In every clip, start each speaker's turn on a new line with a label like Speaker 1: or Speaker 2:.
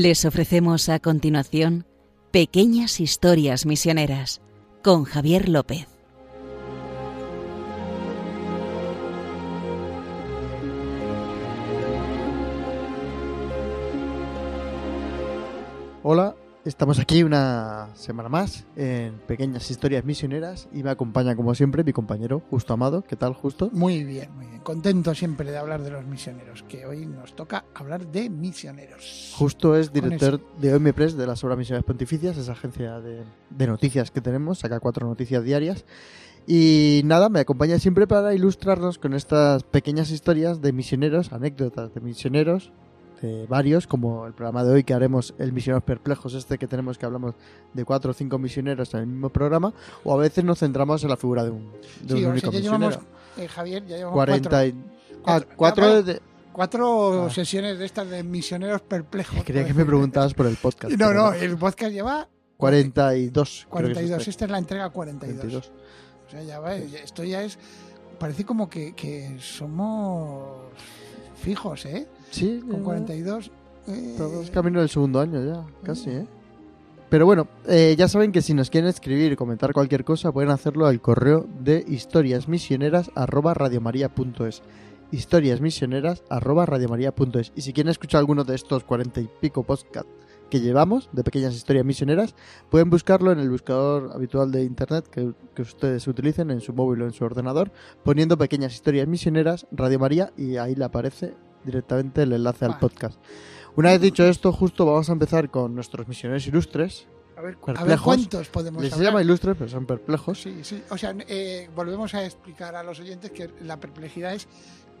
Speaker 1: Les ofrecemos a continuación Pequeñas Historias Misioneras con Javier López.
Speaker 2: Estamos aquí una semana más en Pequeñas Historias Misioneras y me acompaña como siempre mi compañero Justo Amado. ¿Qué tal, Justo?
Speaker 3: Muy bien, muy bien. Contento siempre de hablar de los misioneros, que hoy nos toca hablar de misioneros.
Speaker 2: Justo es director de OM Press de las Obras Misioneras Pontificias, esa agencia de, de noticias que tenemos, saca cuatro noticias diarias. Y nada, me acompaña siempre para ilustrarnos con estas pequeñas historias de misioneros, anécdotas de misioneros, de varios, como el programa de hoy que haremos el Misioneros Perplejos, este que tenemos que hablamos de cuatro o cinco misioneros en el mismo programa, o a veces nos centramos en la figura de un, de
Speaker 3: Sí,
Speaker 2: un único
Speaker 3: sea, ya
Speaker 2: misionero.
Speaker 3: llevamos, eh, Javier, ya llevamos
Speaker 2: 40
Speaker 3: cuatro,
Speaker 2: y...
Speaker 3: cuatro-
Speaker 2: ah, cuatro de...
Speaker 3: cuatro
Speaker 2: Ah.
Speaker 3: sesiones de estas de misioneros perplejos.
Speaker 2: Creía que me preguntabas por el podcast.
Speaker 3: No, no, el podcast lleva
Speaker 2: 42. creo que es
Speaker 3: 42.
Speaker 2: este.
Speaker 3: Esta es la entrega 42.
Speaker 2: 42.
Speaker 3: O sea, ya va, esto ya es. Parece como que, que somos fijos, ¿eh?
Speaker 2: Sí,
Speaker 3: Con
Speaker 2: ya-
Speaker 3: 42. eh,
Speaker 2: Todos camino del segundo año ya, casi, ¿eh? Pero bueno, eh, ya saben que si nos quieren escribir y comentar cualquier cosa, pueden hacerlo al correo de historiasmisioneras.radiomaria.es historiasmisioneras.radiomaria.es Y si quieren escuchar alguno de estos cuarenta y pico podcasts que llevamos, de pequeñas historias misioneras, pueden buscarlo en el buscador habitual de internet que, que ustedes utilicen en su móvil o en su ordenador, poniendo pequeñas historias misioneras, Radio María, y ahí le aparece directamente el enlace al podcast. Una vez dicho esto, justo vamos a empezar con nuestros misioneros ilustres.
Speaker 3: a, ver, a ver cuántos podemos
Speaker 2: Les se
Speaker 3: hablar.
Speaker 2: llama ilustres, pero son perplejos.
Speaker 3: Sí, sí. O sea, eh, volvemos a explicar a los oyentes que la perplejidad es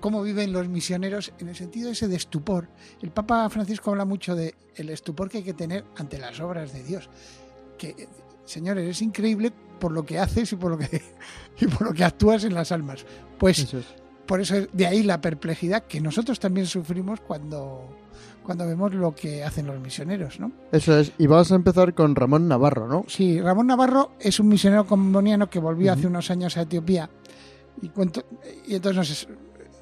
Speaker 3: cómo viven los misioneros en el sentido ese de estupor. El Papa Francisco habla mucho de el estupor que hay que tener ante las obras de Dios. Que, señores, es increíble por lo que haces y por lo que, y por lo que actúas en las almas. Pues
Speaker 2: Eso es.
Speaker 3: por eso de ahí la perplejidad que nosotros también sufrimos cuando, cuando vemos lo que hacen los misioneros, ¿no?
Speaker 2: Eso es. Y vamos a empezar con Ramón Navarro, ¿no?
Speaker 3: Sí, Ramón Navarro es un misionero comboniano que volvió hace unos años a Etiopía y, cuento- y entonces nos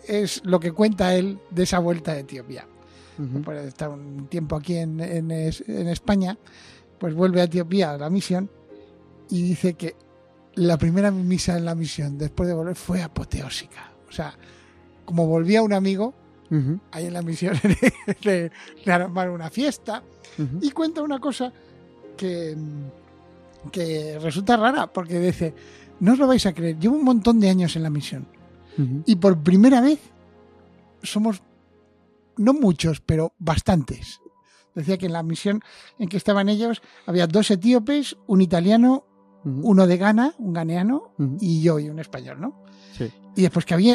Speaker 3: es, lo que cuenta él de esa vuelta a Etiopía.
Speaker 2: Ujú.
Speaker 3: Por estar un tiempo aquí en, en es- en España, pues vuelve a Etiopía a la misión y dice que la primera misa en la misión después de volver fue apoteósica. O sea, como volvía un amigo ahí en la misión le, armaron una fiesta y cuenta una cosa que, que resulta rara, porque dice, no os lo vais a creer, llevo un montón de años en la misión Y por primera vez somos, no muchos, pero bastantes. Decía que en la misión en que estaban ellos había dos etíopes, un italiano, uno de Ghana, un ganeano, y yo y un español, ¿no?
Speaker 2: Sí.
Speaker 3: Y después que había,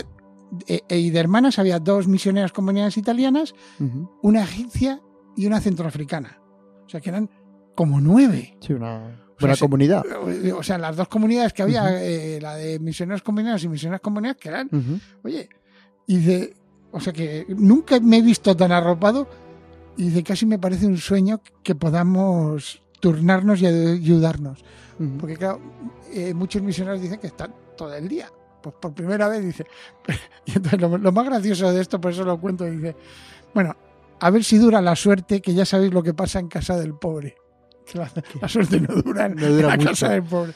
Speaker 3: eh, eh, y de hermanas había dos misioneras comunidades italianas, una egipcia y una centroafricana. O sea que eran como nueve.
Speaker 2: Sí, una
Speaker 3: O
Speaker 2: buena
Speaker 3: sea, se-
Speaker 2: comunidad.
Speaker 3: O sea, las dos comunidades que había,
Speaker 2: Ujú.
Speaker 3: eh, la de misioneros comunidades y misioneras comunidades, que eran,
Speaker 2: Ujú.
Speaker 3: oye, y dice, o sea que nunca me he visto tan arropado y dice, casi me parece un sueño que podamos turnarnos y ayudarnos.
Speaker 2: Ujú.
Speaker 3: Porque claro, eh, muchos misioneros dicen que están todo el día. Pues por primera vez dice. Y entonces lo, lo más gracioso de esto, por eso lo cuento, dice, bueno, a ver si dura la suerte, que ya sabéis lo que pasa en casa del pobre. La, la suerte no dura en
Speaker 2: No dura
Speaker 3: la
Speaker 2: mucho.
Speaker 3: casa del pobre.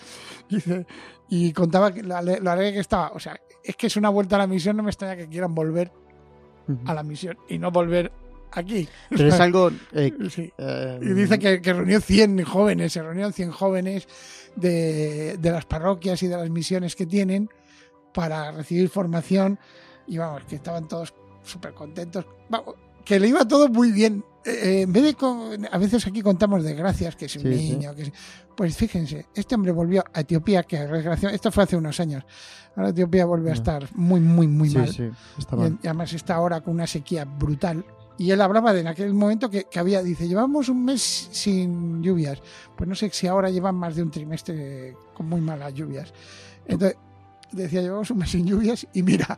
Speaker 3: Dice, y contaba que la, la alegre que estaba, o sea, es que es una vuelta a la misión, no me extraña que quieran volver
Speaker 2: Ujú.
Speaker 3: a la misión y no volver aquí.
Speaker 2: Pero es algo... eh,
Speaker 3: Sí.
Speaker 2: eh,
Speaker 3: Y dice que, que reunió 100 jóvenes, se reunieron 100 jóvenes de, de las parroquias y de las misiones que tienen para recibir formación y vamos, que estaban todos súper contentos. Vamos, que le iba todo muy bien. Eh, en vez de, con- a veces aquí contamos desgracias, que si un
Speaker 2: Sí, sí.
Speaker 3: niño, que si- pues fíjense, este hombre volvió a Etiopía, que desgracia- esto fue hace unos años, ahora Etiopía vuelve a
Speaker 2: Ya.
Speaker 3: estar muy, muy, muy
Speaker 2: sí,
Speaker 3: mal.
Speaker 2: sí, está mal.
Speaker 3: y además está ahora con una sequía brutal. Y él hablaba de en aquel momento que, que había, dice, llevamos un mes sin lluvias. Pues no sé si ahora llevan más de un trimestre con muy malas lluvias. Entonces, decía, llevamos un mes sin lluvias y mira,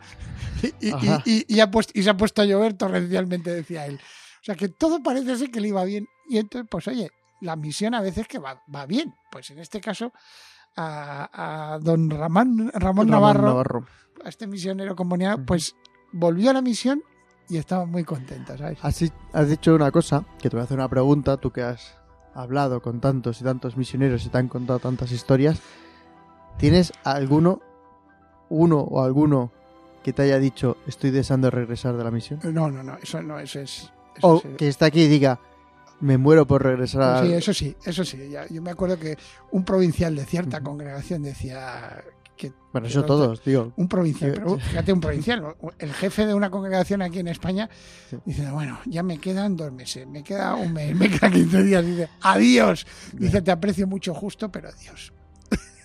Speaker 3: y, y- y ha puesto, y se ha puesto a llover torrencialmente, decía él. O sea que todo parece ser que le iba bien. Y entonces, pues oye, la misión a veces que va, va bien. Pues en este caso, a, a don Ramón, Ramón,
Speaker 2: Ramón
Speaker 3: Navarro,
Speaker 2: Navarro.
Speaker 3: a este misionero comunidad, pues volvió a la misión y estaban muy contentos, ¿sabes?
Speaker 2: Así has dicho una cosa, que te voy a hacer una pregunta, tú que has hablado con tantos y tantos misioneros y te han contado tantas historias, ¿tienes alguno, uno o alguno que te haya dicho estoy deseando regresar de la misión?
Speaker 3: No, no, no, eso no, eso es...
Speaker 2: O que está aquí y diga me muero por regresar a...
Speaker 3: Sí, eso sí, eso sí. ya- yo me acuerdo que un provincial de cierta congregación decía que
Speaker 2: Bueno, eso todos, digo.
Speaker 3: un provincial, pero fíjate, un provincial, el jefe de una congregación aquí en España,
Speaker 2: Sí.
Speaker 3: dice, bueno, ya me quedan dos meses, me queda un mes, me quedan 15 días, dice, adiós, dice, te aprecio mucho justo, pero adiós.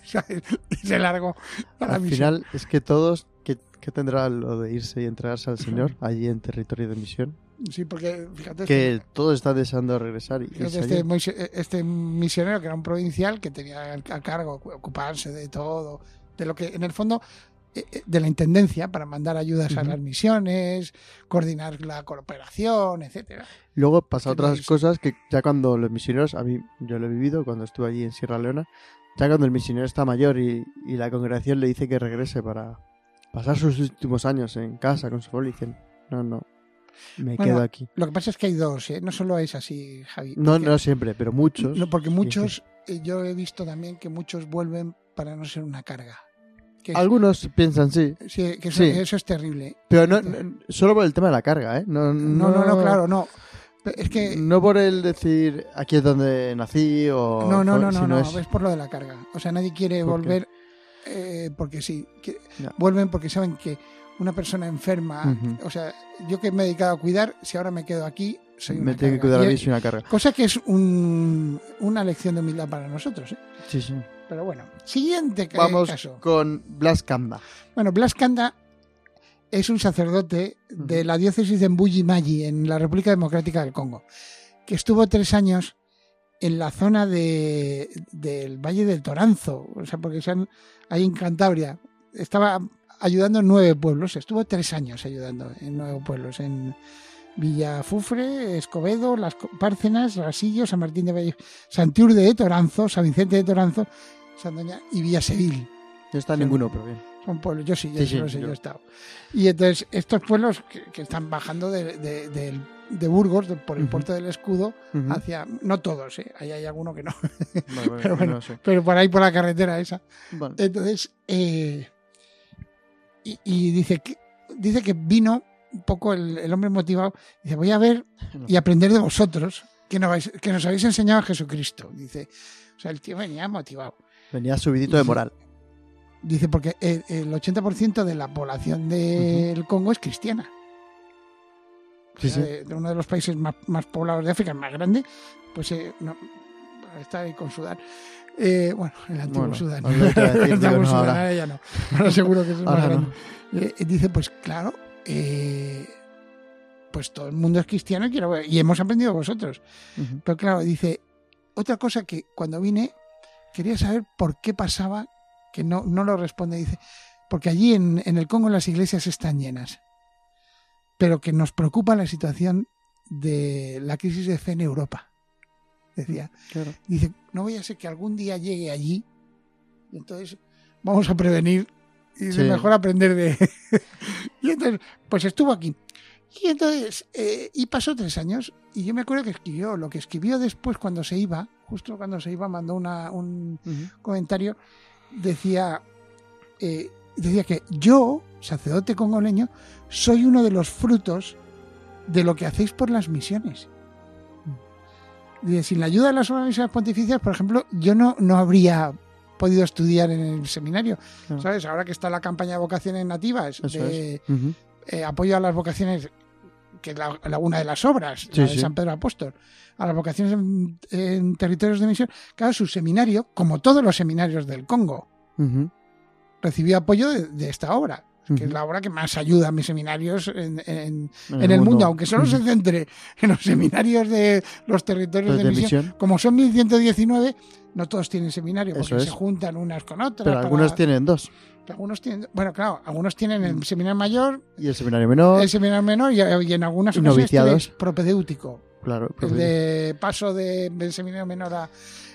Speaker 3: Se largó
Speaker 2: Al
Speaker 3: misión.
Speaker 2: final es que todos, ¿qué, qué tendrá lo de irse y entregarse al Señor allí en territorio de misión?
Speaker 3: Sí, porque fíjate,
Speaker 2: Que todos están deseando regresar y
Speaker 3: este, moise- este misionero que era un provincial que tenía a cargo ocuparse de todo, de lo que en el fondo eh, eh, de la intendencia para mandar ayudas a las misiones, coordinar la cooperación, etcétera.
Speaker 2: Luego pasa otras
Speaker 3: es-
Speaker 2: cosas que ya cuando los misioneros, a mí yo lo he vivido cuando estuve allí en Sierra Leona, ya cuando el misionero está mayor y, y la congregación le dice que regrese para pasar sus últimos años en casa con su familia, dicen, no, no, me
Speaker 3: Bueno,
Speaker 2: quedo aquí.
Speaker 3: Lo que pasa es que hay dos, ¿eh? no solo es así, Javi.
Speaker 2: No, no siempre, pero muchos.
Speaker 3: no, porque muchos, eh, yo he visto también que muchos vuelven para no ser una carga. Que,
Speaker 2: Algunos piensan sí,
Speaker 3: sí, que eso,
Speaker 2: sí.
Speaker 3: eso es terrible.
Speaker 2: pero no, no- solo por el tema de la carga, ¿eh? No,
Speaker 3: No, no, no, claro, no. Es que
Speaker 2: No por el decir aquí es donde nací o.
Speaker 3: No, no, no, no, no,
Speaker 2: es-
Speaker 3: es por lo de la carga. O sea, nadie quiere volver eh, porque sí. que-. Vuelven porque saben que una persona enferma, o sea, yo que me he dedicado a cuidar, si ahora me quedo aquí, soy una
Speaker 2: me tiene que cuidar a mí sin una carga.
Speaker 3: Cosa que es un- una lección de humildad para nosotros. ¿eh?
Speaker 2: Sí, sí.
Speaker 3: Pero bueno, siguiente
Speaker 2: Vamos
Speaker 3: caso.
Speaker 2: con Blas Kanda.
Speaker 3: Bueno, Blas Kanda es un sacerdote de la diócesis de Mbuji-Mayi, en la República Democrática del Congo, que estuvo tres años en la zona de, del Valle del Toranzo, o sea, porque son ahí en Cantabria. Estaba ayudando en nueve pueblos, estuvo tres años ayudando en nueve pueblos, en Villafufre, Escobedo, Las Párcenas, Rasillo, San Martín de Valle, Santiurde de Toranzo, San Vicente de Toranzo, Sandoña y Villasevil.
Speaker 2: No está
Speaker 3: Sí.
Speaker 2: ninguno, pero bien.
Speaker 3: Son pueblos, yo sí, yo
Speaker 2: Sí,
Speaker 3: sí, sé,
Speaker 2: yo-
Speaker 3: he estado. Y entonces, estos pueblos que, que están bajando de, de, Burgos, por el puerto del escudo, hacia. No todos, ¿eh? ahí hay alguno que no,
Speaker 2: Vale, vale,
Speaker 3: pero bueno.
Speaker 2: no sé.
Speaker 3: pero por ahí por la carretera esa.
Speaker 2: Vale.
Speaker 3: Entonces, eh, y, y dice, que, dice que vino un poco el, el hombre motivado, dice, voy a ver y aprender de vosotros que nos, habéis- que nos habéis enseñado a Jesucristo. Dice, o sea, el tío venía motivado.
Speaker 2: Venía subidito de moral.
Speaker 3: Dice, porque el, el 80% de la población del Congo es cristiana.
Speaker 2: Sí,
Speaker 3: O sea,
Speaker 2: sí.
Speaker 3: De, de uno de los países más, más poblados de África, el más grande, pues eh, no, está ahí con Sudán. Eh, bueno, el antiguo
Speaker 2: Bueno,
Speaker 3: Sudán. El antiguo
Speaker 2: no,
Speaker 3: Sudán,
Speaker 2: ahora.
Speaker 3: ahora ya no. Ahora seguro que es más grande.
Speaker 2: no.
Speaker 3: Eh, dice, pues claro, eh, pues todo el mundo es cristiano y, quiero y hemos aprendido vosotros. Pero claro, dice, otra cosa que cuando vine quería saber por qué pasaba, que no, no lo responde, dice, porque allí en, en el Congo las iglesias están llenas, pero que nos preocupa la situación de la crisis de fe en Europa. Decía,
Speaker 2: Claro.
Speaker 3: dice, no voy a ser que algún día llegue allí, y entonces vamos a prevenir, y
Speaker 2: Sí.
Speaker 3: mejor aprender de... y entonces, pues estuvo aquí. Y entonces, eh, y pasó tres años, y yo me acuerdo que escribió, lo que escribió después cuando se iba, justo cuando se iba, mandó una, un comentario, decía, eh, decía que yo, sacerdote congoleño, soy uno de los frutos de lo que hacéis por las misiones. Sin la ayuda de las obras misiones pontificias, por ejemplo, yo no, no habría podido estudiar en el seminario. ¿Sabes? Ahora que está la campaña de vocaciones nativas, de, eh, apoyo a las vocaciones, que es la, la- una de las obras
Speaker 2: Sí,
Speaker 3: la de
Speaker 2: sí.
Speaker 3: San Pedro Apóstol, a las vocaciones en, en territorios de misión, claro, su seminario, como todos los seminarios del Congo, recibió apoyo de, de esta obra, que es la obra que más ayuda a mis seminarios en, en- en el mundo, aunque solo se centre en los seminarios de los territorios de,
Speaker 2: de
Speaker 3: misión.
Speaker 2: misión.
Speaker 3: Como son 1119, no todos tienen seminario, porque se juntan unas con otras.
Speaker 2: Pero
Speaker 3: para-
Speaker 2: algunos tienen dos.
Speaker 3: algunos tienen, bueno, claro, algunos tienen
Speaker 2: Mm.
Speaker 3: el seminario mayor,
Speaker 2: Y el seminario menor,
Speaker 3: el seminario menor y, y en algunas ocasiones propedéutico,
Speaker 2: claro.
Speaker 3: el de paso de, del seminario menor a...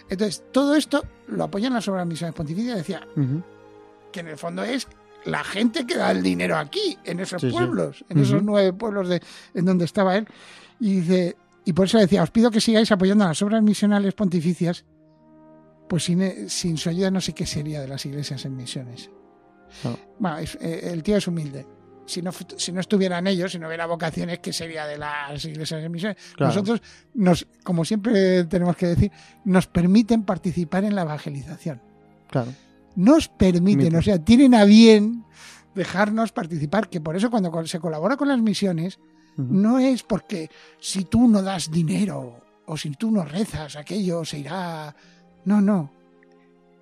Speaker 3: Entonces, todo esto lo apoyan las obras misiones pontificias, decía que en el fondo es la gente que da el dinero aquí, en esos
Speaker 2: Sí, sí.
Speaker 3: pueblos, en esos nueve pueblos de, en donde estaba él. Y dice, y por eso decía, os pido que sigáis apoyando a las obras misionales pontificias, pues sin, eh, sin su ayuda no sé qué sería de las iglesias en misiones.
Speaker 2: No.
Speaker 3: Bueno, es- eh, el tío es humilde. Si no, si no estuvieran ellos, si no hubiera vocaciones, ¿qué sería de las iglesias en misiones?
Speaker 2: Claro.
Speaker 3: Nosotros, nos, como siempre tenemos que decir, nos permiten participar en la evangelización.
Speaker 2: Claro.
Speaker 3: Nos permiten, o sea, tienen a bien dejarnos participar, que por eso cuando se colabora con las misiones, no es porque si tú no das dinero o si tú no rezas, aquello se irá. No, no.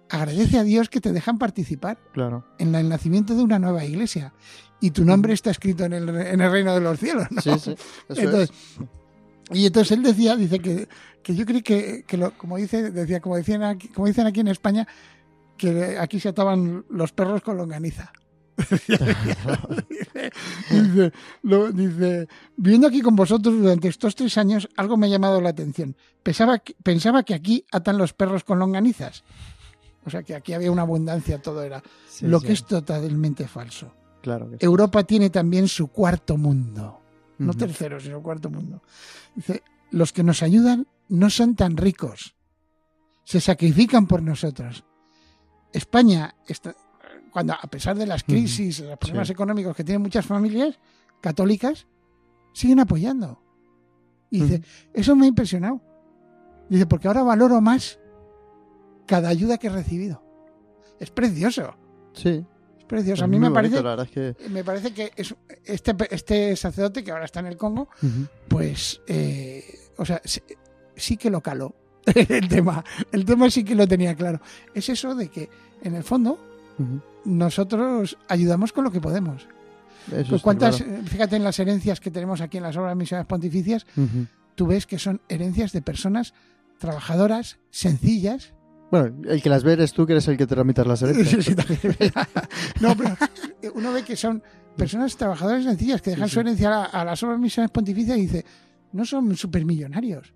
Speaker 3: Agradece a Dios que te dejan participar
Speaker 2: Claro.
Speaker 3: en el nacimiento de una nueva iglesia. Y tu nombre está escrito en el, en el reino de los cielos. ¿no?
Speaker 2: Sí, sí. Eso
Speaker 3: Entonces,
Speaker 2: es.
Speaker 3: y entonces él decía, dice que, que yo creo que, que lo- como dice, decía, como decían aquí, como dicen aquí en España, que aquí se ataban los perros con longaniza. dice, dice, lo- dice, viviendo aquí con vosotros durante estos tres años, algo me ha llamado la atención. Pensaba que, pensaba que aquí atan los perros con longanizas. O sea que aquí había una abundancia, todo era.
Speaker 2: Sí,
Speaker 3: lo
Speaker 2: sí.
Speaker 3: que es totalmente falso.
Speaker 2: Claro que sí.
Speaker 3: Europa tiene también su cuarto mundo. No tercero, sino cuarto mundo. Dice, los que nos ayudan no son tan ricos. Se sacrifican por nosotros. España, está, cuando a pesar de las crisis, los problemas
Speaker 2: Sí.
Speaker 3: económicos que tienen muchas familias católicas, siguen apoyando. Y dice, eso me ha impresionado. Dice, porque ahora valoro más cada ayuda que he recibido. Es precioso.
Speaker 2: Sí.
Speaker 3: Es precioso.
Speaker 2: Es
Speaker 3: a mí me parece,
Speaker 2: bonito, es que.
Speaker 3: me parece que es, este, este sacerdote que ahora está en el Congo, pues, eh, o sea, sí, sí que lo caló el tema. El tema sí que lo tenía claro. Es eso de que, en el fondo, nosotros ayudamos con lo que podemos.
Speaker 2: Eso
Speaker 3: Pues cuántas,
Speaker 2: claro.
Speaker 3: eh, fíjate en las herencias que tenemos aquí en las obras misiones pontificias,
Speaker 2: Ujú.
Speaker 3: tú ves que son herencias de personas trabajadoras, sencillas.
Speaker 2: Bueno, el que las ve eres tú, que eres el que te tramitas las herencias.
Speaker 3: Sí, sí, no, pero uno ve que son personas trabajadoras sencillas que dejan
Speaker 2: sí.
Speaker 3: su herencia a, a las obras misiones pontificias y dice, no son supermillonarios.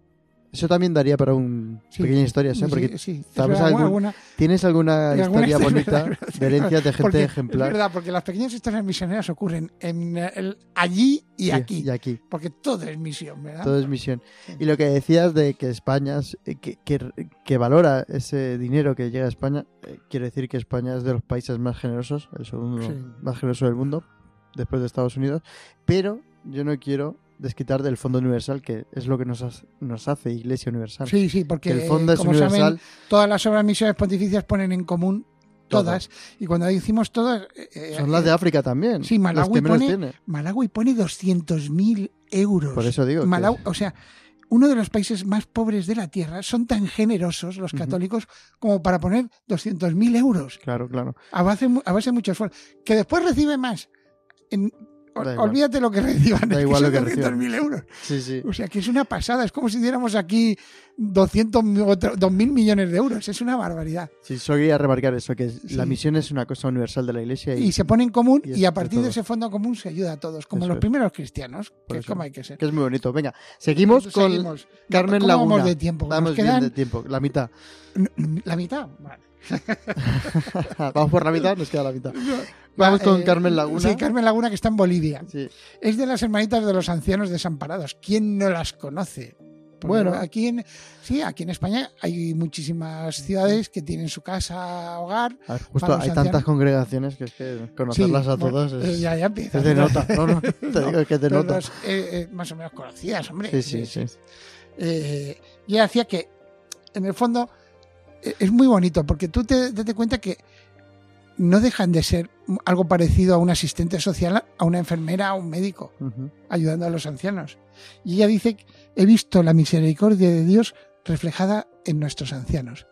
Speaker 2: Eso también daría para un
Speaker 3: Sí.
Speaker 2: pequeña historia, ¿sí? Porque
Speaker 3: Sí, sí, es
Speaker 2: ¿sabes
Speaker 3: verdad,
Speaker 2: algún-
Speaker 3: alguna-
Speaker 2: tienes alguna historia bonita
Speaker 3: verdad,
Speaker 2: de herencias de gente
Speaker 3: porque,
Speaker 2: ejemplar.
Speaker 3: Es verdad, porque las pequeñas historias misioneras ocurren en el- allí y aquí.
Speaker 2: Y aquí.
Speaker 3: Porque todo es misión, ¿verdad?
Speaker 2: Todo es misión. Y lo que decías de que España, es- eh, que, que- que valora ese dinero que llega a España, eh, quiere decir que España es de los países más generosos, el segundo más generoso del mundo, después de Estados Unidos. Pero yo no quiero desquitar del Fondo Universal, que es lo que nos, hace- nos hace Iglesia Universal.
Speaker 3: Sí, sí, porque
Speaker 2: que el fondo es
Speaker 3: como
Speaker 2: universal.
Speaker 3: saben, todas las obras misiones pontificias ponen en común todas. Y cuando decimos todas... eh,
Speaker 2: Son
Speaker 3: eh,
Speaker 2: las de África también.
Speaker 3: sí, Malawi pone-
Speaker 2: tiene.
Speaker 3: Malawi pone 200.000 euros.
Speaker 2: Por eso digo. que-
Speaker 3: Malawi, o sea, uno de los países más pobres de la Tierra son tan generosos los católicos como para poner 200.000 euros
Speaker 2: Claro, claro.
Speaker 3: a base, a base de mucho esfuerzo. Que después recibe más. En-. Olvídate lo que reciban.
Speaker 2: Da igual lo que reciban.
Speaker 3: 200.000 euros.
Speaker 2: Sí, sí.
Speaker 3: O sea, que es una pasada. Es como si diéramos aquí 200, mi- otro- 2.000 millones de euros. Es una barbaridad.
Speaker 2: Sí, solo quería remarcar eso, que
Speaker 3: Sí.
Speaker 2: la misión es una cosa universal de la Iglesia y,
Speaker 3: Y se pone en común
Speaker 2: y
Speaker 3: a partir de ese fondo común se ayuda a todos, como
Speaker 2: Eso
Speaker 3: los
Speaker 2: es.
Speaker 3: primeros cristianos,
Speaker 2: Por
Speaker 3: que es como hay que ser.
Speaker 2: que es muy bonito. Venga, seguimos
Speaker 3: Entonces,
Speaker 2: con
Speaker 3: seguimos.
Speaker 2: Carmen
Speaker 3: ¿Cómo
Speaker 2: Laguna.
Speaker 3: vamos de tiempo?
Speaker 2: Vamos bien
Speaker 3: quedan
Speaker 2: de tiempo, la mitad.
Speaker 3: la mitad. Vale.
Speaker 2: Vamos por la mitad, nos queda la mitad. Vamos
Speaker 3: Va,
Speaker 2: con
Speaker 3: eh,
Speaker 2: Carmen Laguna.
Speaker 3: Sí, Carmen Laguna, que está en Bolivia.
Speaker 2: Sí.
Speaker 3: Es de las hermanitas de los ancianos desamparados. ¿Quién no las conoce?
Speaker 2: Bueno.
Speaker 3: aquí en, sí, aquí en España hay muchísimas ciudades que tienen su casa, hogar.
Speaker 2: Ver, justo
Speaker 3: Para
Speaker 2: hay tantas congregaciones que es que conocerlas
Speaker 3: Sí,
Speaker 2: a todas
Speaker 3: eh,
Speaker 2: es,
Speaker 3: ya, ya empieza.
Speaker 2: es de nota. No, no, te digo que es
Speaker 3: Pero
Speaker 2: nota.
Speaker 3: eh, eh, más o menos conocidas, hombre.
Speaker 2: Sí, sí, sí.
Speaker 3: Eh, y hacía que, en el fondo, eh, es muy bonito porque tú te das cuenta que no dejan de ser algo parecido a un asistente social, a una enfermera, a un médico, ayudando a los ancianos. Y ella dice, he visto la misericordia de Dios reflejada en nuestros ancianos.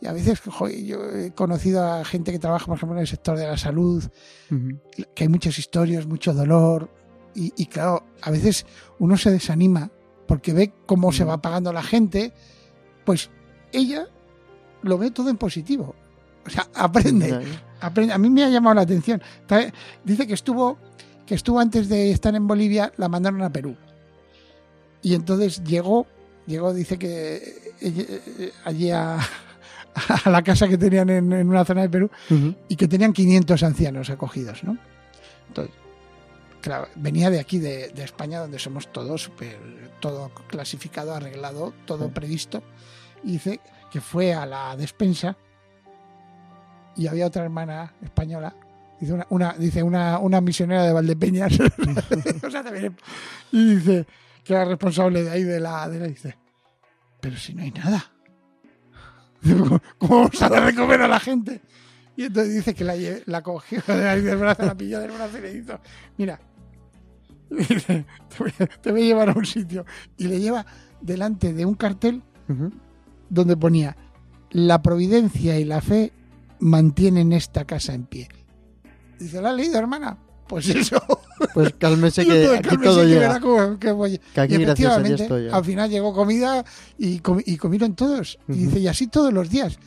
Speaker 3: Y a veces, joder, yo he conocido a gente que trabaja, por ejemplo, en el sector de la salud, que hay muchas historias, mucho dolor. Y, y claro, a veces uno se desanima porque ve cómo se va pagando la gente. Pues ella lo ve todo en positivo. O sea, aprende. Aprende. A mí me ha llamado la atención. Dice que estuvo, que estuvo antes de estar en Bolivia, la mandaron a Perú. Y entonces llegó, llegó, dice que eh, eh, allí a, a la casa que tenían en, en una zona de Perú y que tenían 500 ancianos acogidos, ¿no? Entonces, claro, venía de aquí, de, de España, donde somos todos súper, todo clasificado, arreglado, todo previsto. Y dice que fue a la despensa y había otra hermana española, dice una, una- dice una, una misionera de Valdepeñas, o sea, también- y dice que era responsable de ahí de la, de la, dice, pero si no hay nada. ¿Cómo, vamos a dar de comer a la gente? Y entonces dice que la, la cogió de ahí del brazo, la pilló del brazo y le hizo, mira, dice, te, voy, a- te voy a llevar a un sitio. Y le lleva delante de un cartel donde ponía, la providencia y la fe mantienen esta casa en pie. Dice, ¿la has leído, hermana? Pues eso.
Speaker 2: Pues cálmese que aquí
Speaker 3: cálmese
Speaker 2: todo
Speaker 3: que
Speaker 2: llega.
Speaker 3: cómo- que voy-
Speaker 2: Que aquí
Speaker 3: y
Speaker 2: a
Speaker 3: efectivamente,
Speaker 2: llega.
Speaker 3: al final llegó comida y, comi- y comieron todos. Y dice, y así todos los días.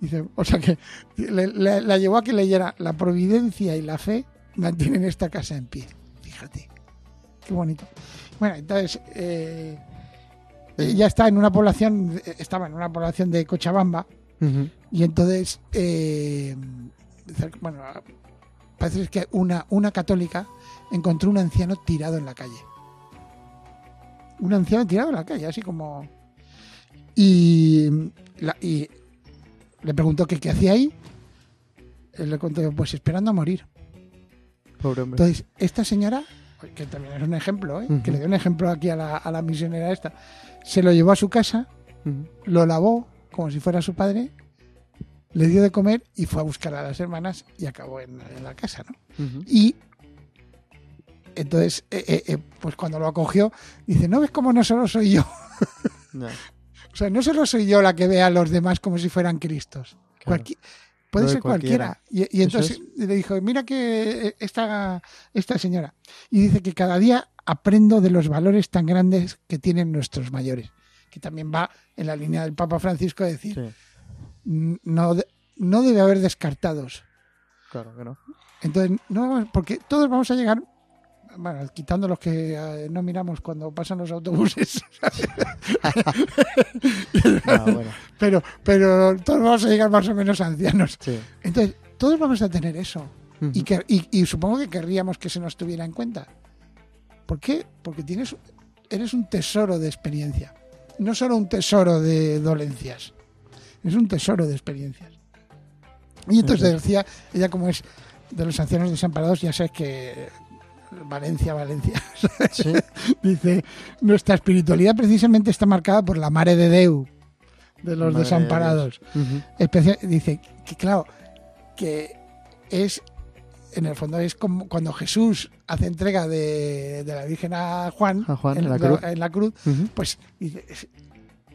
Speaker 3: Dice, o sea que le- le- la llevó a que leyera la providencia y la fe mantienen esta casa en pie. Fíjate. Qué bonito. Bueno, entonces eh, ella está en una población, estaba en una población de Cochabamba y entonces, eh, bueno, parece que una, una católica encontró un anciano tirado en la calle. Un anciano tirado en la calle, así como... Y, la- y le preguntó que qué hacía ahí. Él le contó, pues esperando a morir.
Speaker 2: Pobre hombre.
Speaker 3: Entonces, esta señora, que también es un ejemplo, ¿eh? Que le dio un ejemplo aquí a la, a la misionera esta, se lo llevó a su casa, lo lavó como si fuera su padre, le dio de comer y fue a buscar a las hermanas y acabó en, en la casa, ¿no? Y entonces, eh, eh, eh, pues cuando lo acogió, dice, ¿no ves cómo no solo soy yo?
Speaker 2: Ya.
Speaker 3: O sea, no solo soy yo la que ve a los demás como si fueran Cristos.
Speaker 2: Claro.
Speaker 3: Cualqui- puede ser cualquiera. Y, entonces le dijo, mira que esta, esta señora. Y dice que cada día aprendo de los valores tan grandes que tienen nuestros mayores. Que también va en la línea del Papa Francisco de decir,
Speaker 2: Sí,
Speaker 3: "N- no, de- no debe haber descartados.
Speaker 2: claro que no.
Speaker 3: Entonces, no, porque todos vamos a llegar, bueno, quitando los que eh, no miramos cuando pasan los autobuses,
Speaker 2: Ah, bueno,
Speaker 3: pero, pero todos vamos a llegar más o menos ancianos.
Speaker 2: sí.
Speaker 3: Entonces, todos vamos a tener eso. Y, que, y, y supongo que querríamos que se nos tuviera en cuenta. ¿Por qué? Porque tienes, eres un tesoro de experiencia. No solo un tesoro de dolencias. Es un tesoro de experiencias. Y entonces decía, ella como es de los ancianos desamparados, ya sabes que Valencia, Valencia,
Speaker 2: Sí.
Speaker 3: dice, nuestra espiritualidad precisamente está marcada por la mare de Deu, de los
Speaker 2: Madre de
Speaker 3: desamparados. Especia- dice que claro, que es en el fondo es como cuando Jesús hace entrega de, de la Virgen a Juan,
Speaker 2: A Juan, en la cruz.
Speaker 3: en la cruz, pues dice,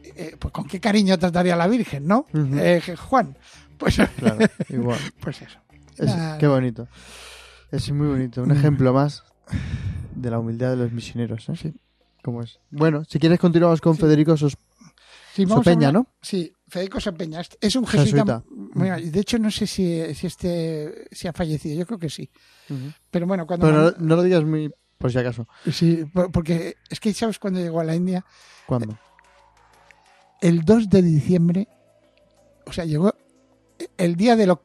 Speaker 3: eh, pues con qué cariño trataría a la Virgen, ¿no? Eh, Juan, pues,
Speaker 2: Claro, igual.
Speaker 3: pues eso.
Speaker 2: Es-
Speaker 3: Nada.
Speaker 2: qué bonito. Es muy bonito. Un ejemplo más de la humildad de los misioneros. ¿eh?
Speaker 3: Sí.
Speaker 2: ¿Cómo es? Bueno, si quieres continuamos con
Speaker 3: Sí.
Speaker 2: Federico Sos-
Speaker 3: Sí,
Speaker 2: Sopeña,
Speaker 3: hablar-
Speaker 2: ¿no?
Speaker 3: Sí, Federico Sopeña. Es- un jesuita.
Speaker 2: Jesuita.
Speaker 3: Mira, de hecho, no sé si, si este si ha fallecido. Yo creo que sí. Pero bueno, cuando.
Speaker 2: Pero no, lo digas muy por si acaso.
Speaker 3: Sí, por- porque es que, ¿sabes cuando llegó a la India?
Speaker 2: ¿Cuándo?
Speaker 3: El 2 de diciembre, o sea, llegó el día de lo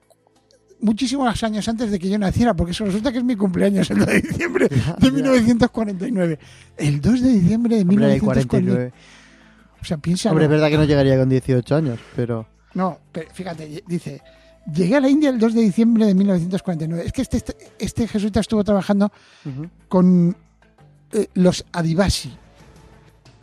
Speaker 3: muchísimos años antes de que yo naciera, porque eso resulta que es mi cumpleaños el 2 de diciembre de
Speaker 2: ya.
Speaker 3: 1949. El 2 de diciembre de
Speaker 2: Hombre, hay
Speaker 3: 1949.
Speaker 2: 49.
Speaker 3: O sea, piensa.
Speaker 2: Hombre, es verdad que no llegaría con 18 años, pero...
Speaker 3: No, pero fíjate, dice, llegué a la India el 2 de diciembre de 1949. Es que este, este, este jesuita estuvo trabajando con eh, los Adivasi.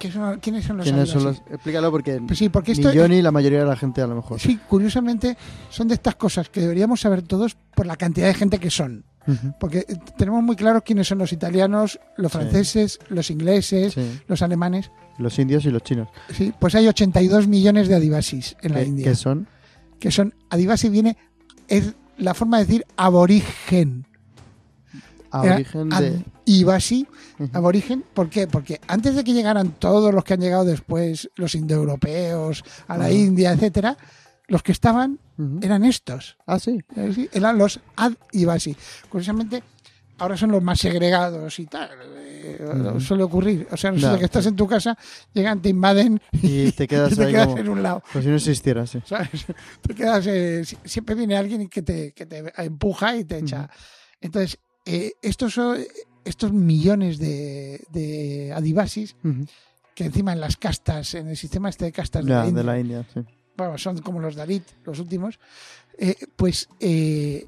Speaker 3: ¿Qué son- ¿Quiénes son los
Speaker 2: ¿Quiénes son los...? Explícalo porque
Speaker 3: Pues sí, porque
Speaker 2: ni
Speaker 3: esto
Speaker 2: yo ni la mayoría de la gente a lo mejor.
Speaker 3: Sí, curiosamente son de estas cosas que deberíamos saber todos por la cantidad de gente que son. Porque eh, tenemos muy claro quiénes son los italianos, los
Speaker 2: Sí.
Speaker 3: franceses, los ingleses,
Speaker 2: Sí.
Speaker 3: los alemanes.
Speaker 2: Los indios y los chinos.
Speaker 3: Sí, pues hay 82 millones de adivasis en la
Speaker 2: que,
Speaker 3: India.
Speaker 2: que son...
Speaker 3: Que son, adivasi viene, es la forma de decir aborigen.
Speaker 2: A
Speaker 3: Era
Speaker 2: origen de...
Speaker 3: Adivasi,
Speaker 2: Ujú.
Speaker 3: aborigen, ¿por qué? Porque antes de que llegaran todos los que han llegado después, los indoeuropeos, a la
Speaker 2: Ajá.
Speaker 3: India, etcétera, los que estaban eran estos.
Speaker 2: Ah, sí.
Speaker 3: Eran los ad y basi. Curiosamente, ahora son los más segregados y tal. eh. Suele ocurrir. O sea, resulta
Speaker 2: Ya,
Speaker 3: que estás en tu casa, llegan, te invaden
Speaker 2: Y te quedas
Speaker 3: y te
Speaker 2: ahí
Speaker 3: quedas
Speaker 2: como...
Speaker 3: en un lado.
Speaker 2: Como si no existiera, sí.
Speaker 3: ¿sabes? Te quedas, eh, si- siempre viene alguien que te, que te empuja y te echa. Entonces, eh, estos, son- estos millones de, de adivasis, que encima en las castas, en el sistema este de castas de la India,
Speaker 2: de la India, sí.
Speaker 3: bueno, son como los Dalit, los últimos, eh, pues eh,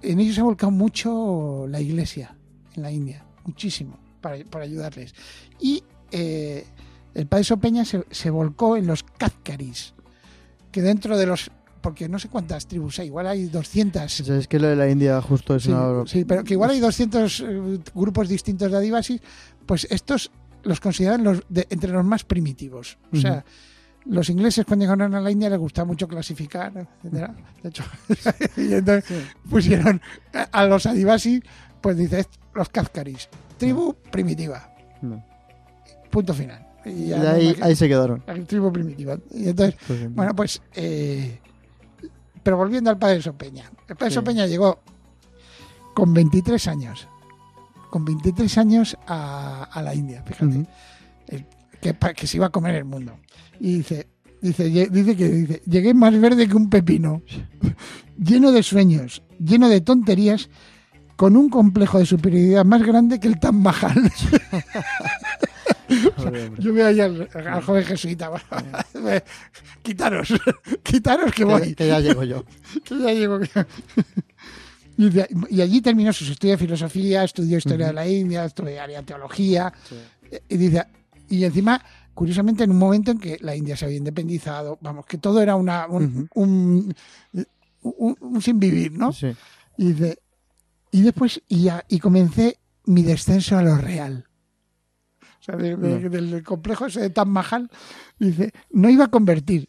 Speaker 3: en ellos se ha volcado mucho la iglesia en la India, muchísimo, para, para ayudarles. Y eh, el padre Sopeña se, se volcó en los Kazkaris, que dentro de los... Porque no sé cuántas tribus hay, igual hay 200.
Speaker 2: O sea, es que lo de la India justo es
Speaker 3: Sí,
Speaker 2: una...
Speaker 3: sí, pero que igual hay 200 eh, grupos distintos de adivasis, pues estos los consideran los de- entre los más primitivos. O sea, los ingleses cuando llegaron a la India les gustaba mucho clasificar, etcétera. De hecho, y entonces pusieron a, los adivasis, pues dice los Kazkaris, tribu primitiva,
Speaker 2: No.
Speaker 3: punto final. Y no
Speaker 2: ahí, ahí se quedaron.
Speaker 3: tribu primitiva. Y entonces,
Speaker 2: Pues bien.
Speaker 3: bueno, pues. eh, pero volviendo al padre Sopeña. El padre
Speaker 2: Sí.
Speaker 3: Sopeña llegó con 23 años. Con 23 años a, a la India, fíjate. El- que, que se iba a comer el mundo. Y dice. Dice, dice que dice, llegué más verde que un pepino, lleno de sueños, lleno de tonterías, con un complejo de superioridad más grande que el Taj Mahal.
Speaker 2: Joder, hombre.
Speaker 3: Yo veo ahí al, al joven jesuita. quitaros, quitaros que voy.
Speaker 2: Que, que ya llego yo.
Speaker 3: que ya llego. Y, de- y allí terminó sus estudios de filosofía, estudió historia de la India, estudiaría teología. Y dice, y encima, curiosamente, en un momento en que la India se había independizado, vamos, que todo era una, un, un, un- un sin vivir, ¿no?
Speaker 2: Sí.
Speaker 3: Y dice, y después, y, ya, y comencé mi descenso a lo real. O sea, de- de-
Speaker 2: No.
Speaker 3: del complejo ese de Taj Mahal, dice, no iba a convertir,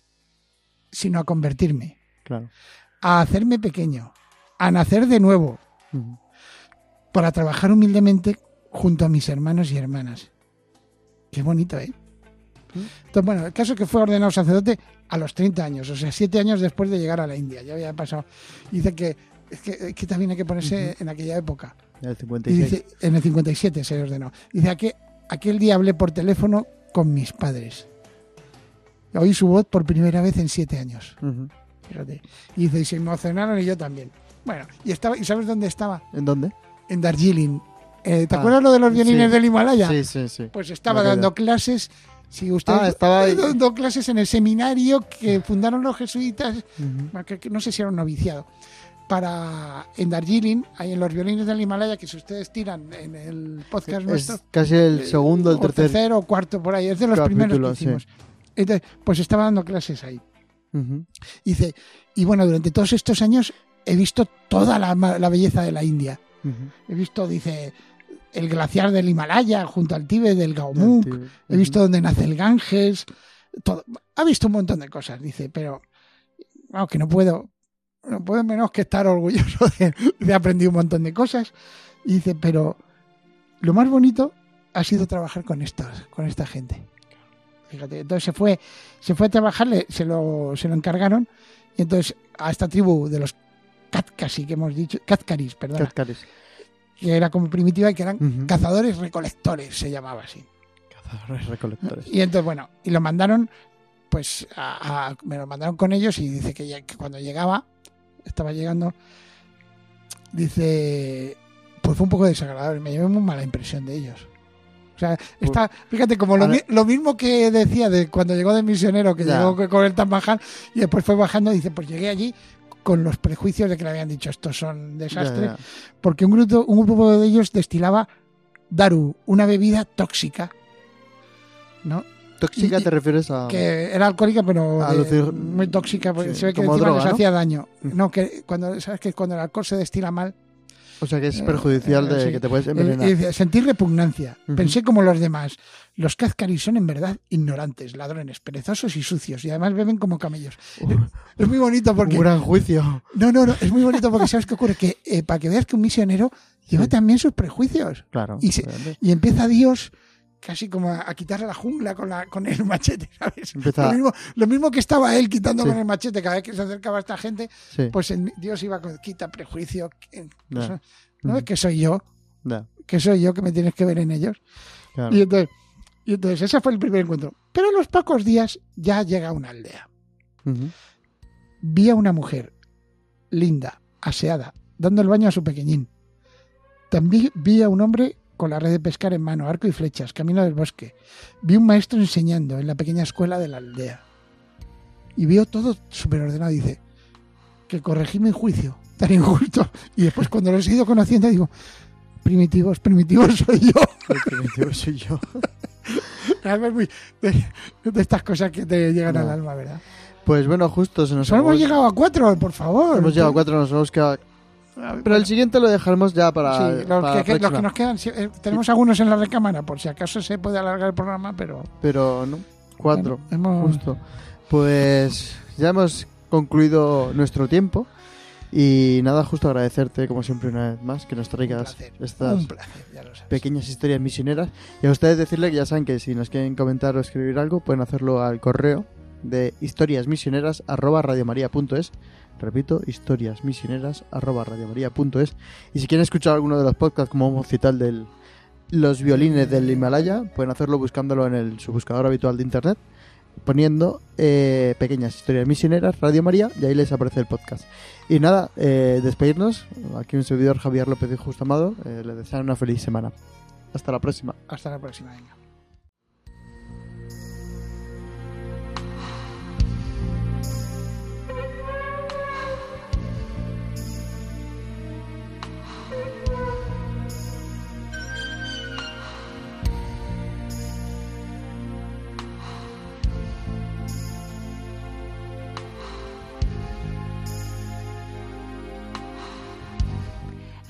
Speaker 3: sino a convertirme,
Speaker 2: Claro.
Speaker 3: a hacerme pequeño, a nacer de nuevo, para trabajar humildemente junto a mis hermanos y hermanas. Qué bonito, ¿eh? Entonces, bueno, el caso es que fue ordenado sacerdote a los 30 años, o sea, siete años después de llegar a la India. Ya había pasado. Dice que es que, es que también hay que ponerse en aquella época.
Speaker 2: El
Speaker 3: Y
Speaker 2: 56.
Speaker 3: dice, en el 57 se ordenó. Dice, aquel, aquel día hablé por teléfono con mis padres. Oí su voz por primera vez en siete años. Fíjate. Y dice, y se emocionaron y yo también. Bueno, y estaba, ¿y sabes dónde estaba?
Speaker 2: ¿En dónde?
Speaker 3: En Darjeeling. Eh, ¿Te
Speaker 2: Ah,
Speaker 3: acuerdas lo de los violines
Speaker 2: sí.
Speaker 3: del Himalaya?
Speaker 2: Sí, sí, sí.
Speaker 3: Pues estaba dando clases. Si usted
Speaker 2: Ah, estaba
Speaker 3: dando clases en el seminario que fundaron los jesuitas, que no sé si era un noviciado, para en Darjeeling, ahí en los violines del Himalaya, que si ustedes tiran en el podcast nuestro,
Speaker 2: Es casi el
Speaker 3: eh,
Speaker 2: segundo, el tercer.
Speaker 3: tercero o cuarto por ahí, es de los primeros que
Speaker 2: sí.
Speaker 3: hicimos. Entonces, pues estaba dando clases ahí. Y dice, y bueno, durante todos estos años he visto toda la, la belleza de la India. He visto, dice, el glaciar del Himalaya junto al Tíbet del Gaumuk. He visto dónde nace el Ganges. Todo. Ha visto un montón de cosas, dice, pero vamos, que no puedo, no puedo menos que estar orgulloso de, de aprender un montón de cosas. Y dice, pero lo más bonito ha sido trabajar con estos, con esta gente. Fíjate, entonces se fue, se fue a trabajar, se lo, se lo encargaron, y entonces a esta tribu de los Katkasi que hemos dicho, Katkaris, perdón,
Speaker 2: Cascaris.
Speaker 3: que era como primitiva y que eran
Speaker 2: Ujú.
Speaker 3: cazadores recolectores, se llamaba así.
Speaker 2: Cazadores recolectores.
Speaker 3: Y entonces, bueno, y lo mandaron, pues, a- a- me lo mandaron con ellos y dice que, ya- que cuando llegaba, estaba llegando, dice, pues fue un poco desagradable, me llevé muy mala impresión de ellos. O sea, está, fíjate, como lo, lo mismo que decía de cuando llegó de misionero, que
Speaker 2: Ya.
Speaker 3: llegó con el Taj Mahal y después fue bajando, dice, pues llegué allí con los prejuicios de que le habían dicho estos son desastres,
Speaker 2: Ya, ya.
Speaker 3: porque un grupo, un grupo de ellos destilaba daru, una bebida tóxica, ¿no?
Speaker 2: ¿Tóxica te refieres a.?
Speaker 3: que era alcohólica pero
Speaker 2: A
Speaker 3: de- muy tóxica porque
Speaker 2: sí,
Speaker 3: se ve que encima
Speaker 2: droga,
Speaker 3: les
Speaker 2: ¿no?
Speaker 3: hacía daño
Speaker 2: Mm.
Speaker 3: no que cuando sabes que cuando el alcohol se destila mal
Speaker 2: O sea que es perjudicial
Speaker 3: eh,
Speaker 2: de
Speaker 3: sí.
Speaker 2: que te puedes
Speaker 3: eh,
Speaker 2: envenenar.
Speaker 3: sentí repugnancia pensé como los demás los Kazkaris son en verdad ignorantes ladrones perezosos y sucios y además beben como camellos es muy bonito porque
Speaker 2: Un gran juicio.
Speaker 3: no no no es muy bonito porque sabes qué ocurre que eh, para que veas que un misionero lleva
Speaker 2: Sí.
Speaker 3: también sus prejuicios
Speaker 2: Claro.
Speaker 3: Y se- y empieza Dios casi como a, a quitarle la jungla con, la, con el machete, ¿sabes? Lo, mismo, lo mismo que estaba él quitando
Speaker 2: Sí.
Speaker 3: con el machete cada vez que se acercaba a esta gente,
Speaker 2: Sí.
Speaker 3: pues Dios iba con quita prejuicio. pues. ¿No es que soy yo? Que soy yo que me tienes que ver en ellos.
Speaker 2: claro.
Speaker 3: Y entonces, y entonces ese fue el primer encuentro. Pero a los pocos días ya llega a una aldea.
Speaker 2: Ujú.
Speaker 3: Vi a una mujer linda, aseada, dando el baño a su pequeñín. También vi a un hombre con la red de pescar en mano, arco y flechas, camino del bosque. Vi un maestro enseñando en la pequeña escuela de la aldea. Y vio todo súper ordenado. Dice, que corregí mi juicio, tan injusto. Y después cuando los he ido conociendo digo, primitivos, primitivos soy yo.
Speaker 2: El primitivo soy yo.
Speaker 3: Muy- de, de estas cosas que te llegan
Speaker 2: No.
Speaker 3: al alma, ¿verdad?
Speaker 2: Pues bueno, justo se nos
Speaker 3: hemos- llegado a cuatro, por favor.
Speaker 2: Hemos llegado a cuatro, nos hemos quedado. Pero el siguiente lo dejaremos ya para.
Speaker 3: Sí, los,
Speaker 2: para
Speaker 3: que, los nos quedan, eh, tenemos algunos en la recámara, por si acaso se puede alargar el programa, pero
Speaker 2: Pero no, cuatro,
Speaker 3: bueno, hemos-
Speaker 2: justo. Pues ya hemos concluido nuestro tiempo. Y nada, justo agradecerte, como siempre, una vez más, que nos traigas
Speaker 3: placer,
Speaker 2: estas
Speaker 3: placer,
Speaker 2: pequeñas historias misioneras. Y a ustedes decirle que ya saben que si nos quieren comentar o escribir algo, pueden hacerlo al correo de historiasmisioneras@radiomaria.es. Repito, historiasmisioneras@radiomaria.es. Y si quieren escuchar alguno de los podcasts, como hemos citado el del los violines del Himalaya, pueden hacerlo buscándolo en el, su buscador habitual de internet, poniendo eh, pequeñas historias misioneras, Radio María, y ahí les aparece el podcast. Y nada, eh, despedirnos. Aquí un servidor Javier López de Justo Amado. Eh, les deseo una feliz semana. Hasta la próxima.
Speaker 3: Hasta la próxima, venga.